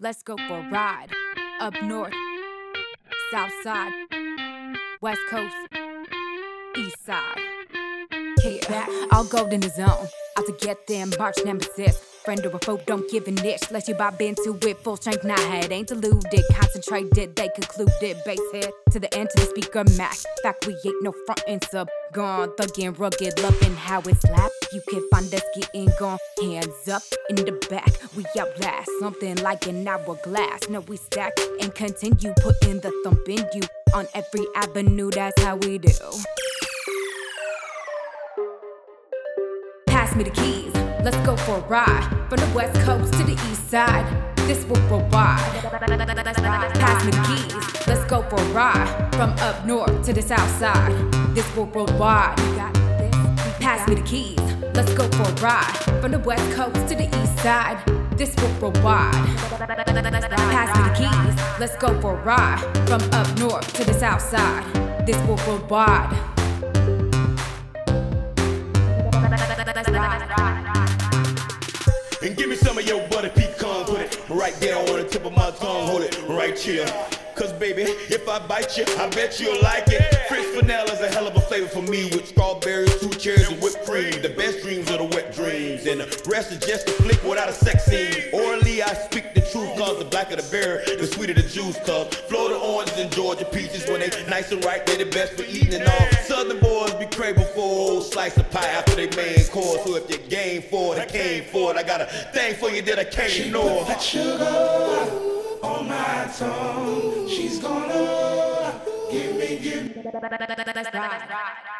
Let's go for a ride. Up north, south side, west coast, east side. Kick back, all gold in the zone. Out to get them march nemesis. Friend or a foe, don't give an itch. Let you bob into it, full strength, not head ain't deluded. Concentrated, they concluded. Bass head to the end to the speaker max. Fact, we ain't no front and sub. Gone, thuggin', rugged, loving how it slap. You can find us getting gone. Hands up in the back, we outlast. Something like an hourglass. No, we stack and continue putting the thump in you. On every avenue, that's how we do. Pass me the keys, let's go for a ride. From the west coast to the east side, this will provide. Pass me the keys, let's go for a ride. From up north to the south side, this will worldwide. Pass me the keys, let's go for a ride. From the west coast to the east side, this will worldwide. Pass me the keys, let's go for a ride. From up north to the south side, this And give me some of your butter pecan, put it right there on the tip of my tongue, hold it right here. Cause baby, if I bite you, I bet you'll like it. French vanilla is a hell of a flavor for me with cream. The best dreams are the wet dreams, and the rest is just a flick without a sex scene. Orally, I speak the truth, cause the blacker the berry, the sweeter the juice. Cause Florida oranges and Georgia peaches, when they nice and ripe, they're the best for eating and all. Southern boys be craving for a old slice of pie after they main course. So if you're game for it, I came for it. I got a thing for you that I can't She ignore. put that sugar on my tongue. She's gonna give me, give me. Ride.